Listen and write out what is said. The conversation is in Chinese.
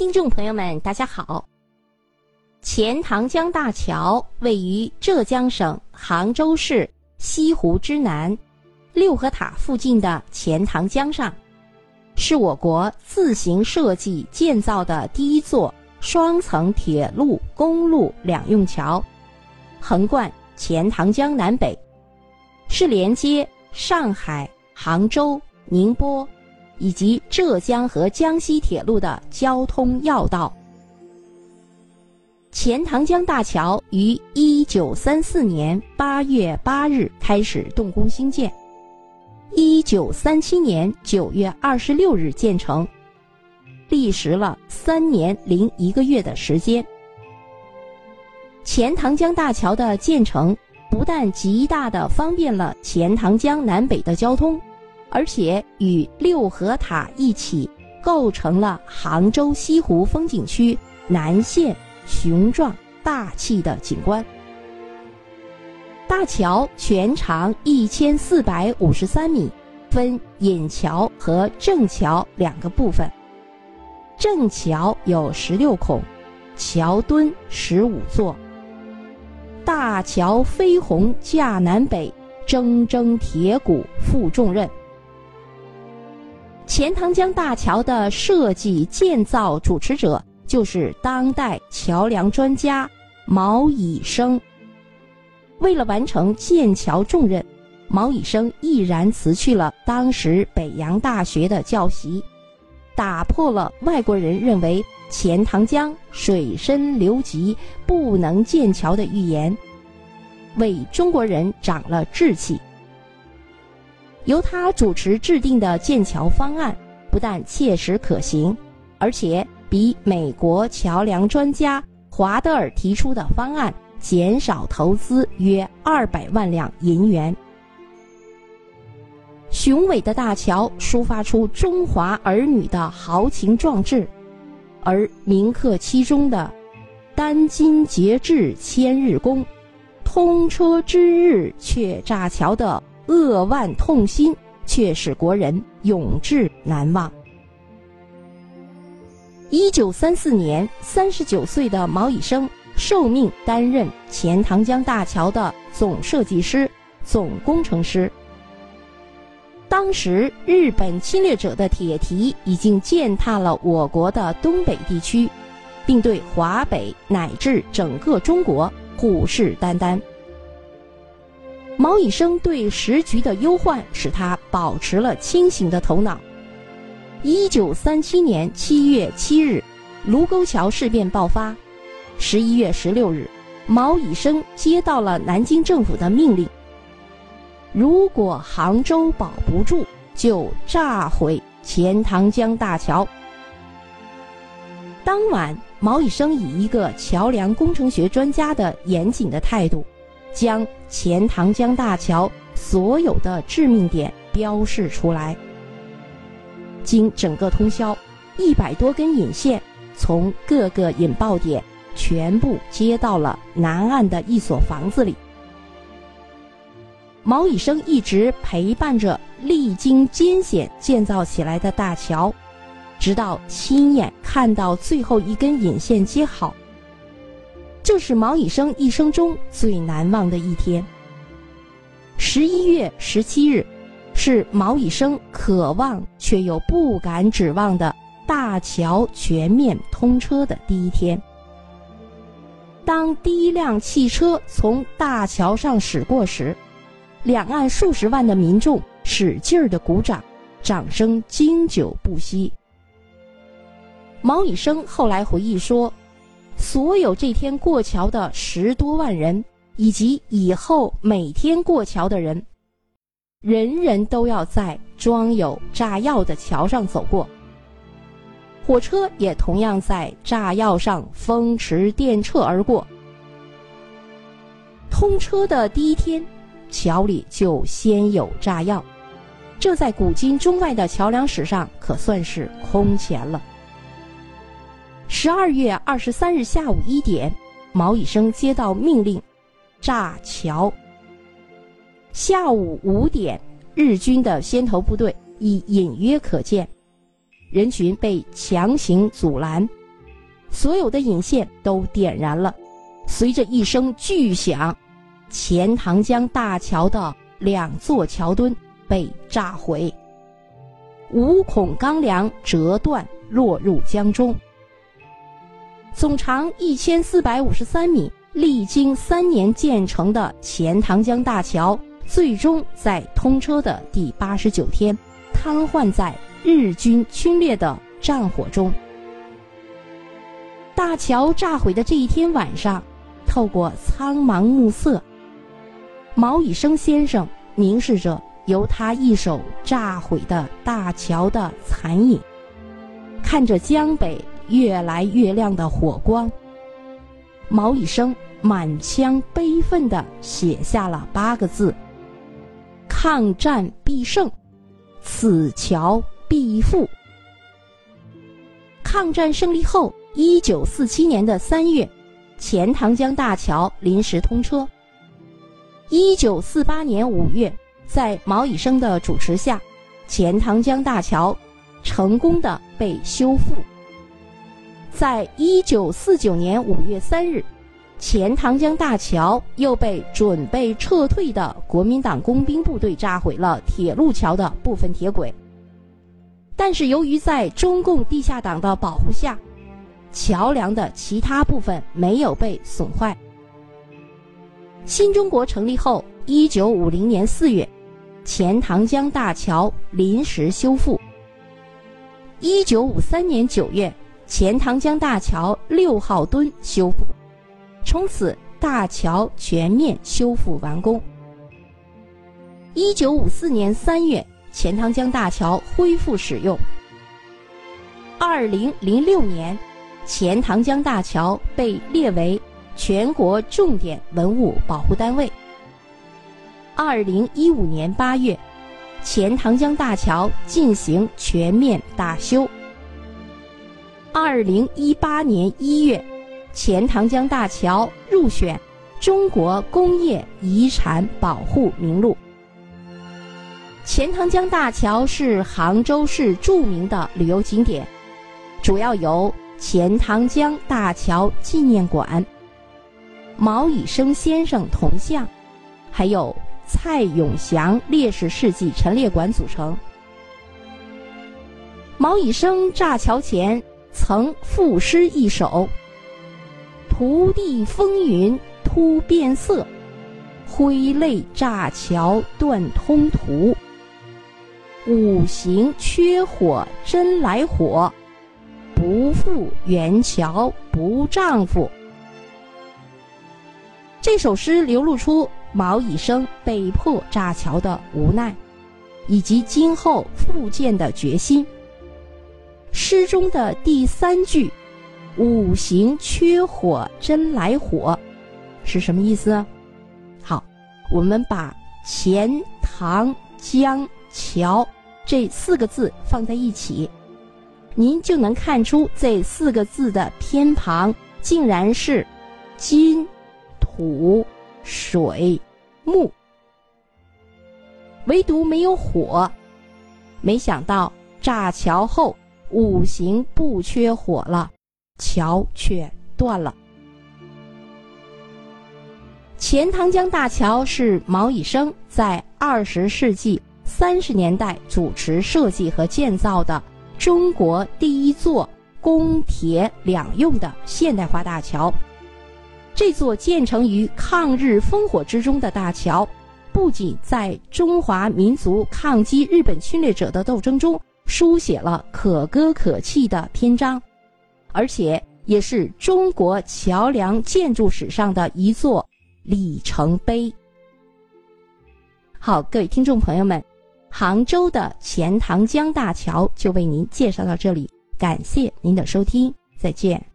听众朋友们，大家好。钱塘江大桥位于浙江省杭州市西湖之南，六合塔附近的钱塘江上，是我国自行设计建造的第一座双层铁路、公路两用桥，横贯钱塘江南北，是连接上海、杭州、宁波。以及浙江和江西铁路的交通要道。钱塘江大桥于一九三四年八月八日开始动工兴建，一九三七年九月二十六日建成，历时了三年零一个月的时间。钱塘江大桥的建成，不但极大的方便了钱塘江南北的交通。而且与六合塔一起构成了杭州西湖风景区南线雄壮大气的景观。大桥全长一千四百五十三米，分引桥和正桥两个部分。正桥有十六孔，桥墩十五座。大桥飞鸿架南北，铮铮铁骨负重任。钱塘江大桥的设计建造主持者就是当代桥梁专家毛以生。为了完成建桥重任，毛以生毅然辞去了当时北洋大学的教习，打破了外国人认为钱塘江水深流急不能建桥的预言，为中国人长了志气。由他主持制定的建桥方案，不但切实可行，而且比美国桥梁专家华德尔提出的方案减少投资约二百万两银元。雄伟的大桥抒发出中华儿女的豪情壮志，而铭刻其中的“殚精竭智千日功，通车之日却炸桥”的。扼腕痛心，却使国人永志难忘。一九三四年，三十九岁的毛以生受命担任钱塘江大桥的总设计师、总工程师。当时，日本侵略者的铁蹄已经践踏了我国的东北地区，并对华北乃至整个中国虎视眈眈。毛以生对时局的忧患，使他保持了清醒的头脑。一九三七年七月七日，卢沟桥事变爆发。十一月十六日，毛以生接到了南京政府的命令：如果杭州保不住，就炸毁钱塘江大桥。当晚，毛以生以一个桥梁工程学专家的严谨的态度。将钱塘江大桥所有的致命点标示出来。经整个通宵，一百多根引线从各个引爆点全部接到了南岸的一所房子里。毛以生一直陪伴着历经艰险建造起来的大桥，直到亲眼看到最后一根引线接好。这是毛以生一生中最难忘的一天。十一月十七日，是毛以生渴望却又不敢指望的大桥全面通车的第一天。当第一辆汽车从大桥上驶过时，两岸数十万的民众使劲儿的鼓掌，掌声经久不息。毛以生后来回忆说。所有这天过桥的十多万人，以及以后每天过桥的人，人人都要在装有炸药的桥上走过。火车也同样在炸药上风驰电掣而过。通车的第一天，桥里就先有炸药，这在古今中外的桥梁史上可算是空前了。十二月二十三日下午一点，毛以生接到命令，炸桥。下午五点，日军的先头部队已隐约可见，人群被强行阻拦，所有的引线都点燃了，随着一声巨响，钱塘江大桥的两座桥墩被炸毁，五孔钢梁折断落入江中。总长一千四百五十三米、历经三年建成的钱塘江大桥，最终在通车的第八十九天，瘫痪在日军侵略的战火中。大桥炸毁的这一天晚上，透过苍茫暮色，毛以升先生凝视着由他一手炸毁的大桥的残影，看着江北越来越亮的火光。毛以生满腔悲愤地写下了八个字：“抗战必胜，此桥必复。”抗战胜利后。一九四七年的三月，钱塘江大桥临时通车。一九四八年五月，在毛以生的主持下，钱塘江大桥成功的被修复。在一九四九年五月三日，钱塘江大桥又被准备撤退的国民党工兵部队炸毁了铁路桥的部分铁轨。但是由于在中共地下党的保护下，桥梁的其他部分没有被损坏。新中国成立后，一九五零年四月，钱塘江大桥临时修复。一九五三年九月，钱塘江大桥六号墩修复，从此大桥全面修复完工。一九五四年三月，钱塘江大桥恢复使用。二零零六年。钱塘江大桥被列为全国重点文物保护单位。二零一五年八月，钱塘江大桥进行全面大修。二零一八年一月，钱塘江大桥入选中国工业遗产保护名录。钱塘江大桥是杭州市著名的旅游景点，主要由。钱塘江大桥纪念馆、毛以升先生铜像，还有蔡永祥烈士事迹陈列馆组成。毛以升炸桥前曾赋诗一首：“土地风云突变色，挥泪炸桥断通途。五行缺火真来火。”不负元桥不丈夫。这首诗流露出毛以生被迫炸桥的无奈，以及今后复建的决心。诗中的第三句“五行缺火真来火”是什么意思？好，我们把钱塘江桥这四个字放在一起。您就能看出这四个字的偏旁竟然是金、土、水、木，唯独没有火。没想到炸桥后五行不缺火了，桥却断了。钱塘江大桥是毛以升在二十世纪三十年代主持设计和建造的。中国第一座公铁两用的现代化大桥，这座建成于抗日烽火之中的大桥，不仅在中华民族抗击日本侵略者的斗争中书写了可歌可泣的篇章，而且也是中国桥梁建筑史上的一座里程碑。好，各位听众朋友们。杭州的钱塘江大桥就为您介绍到这里，感谢您的收听，再见。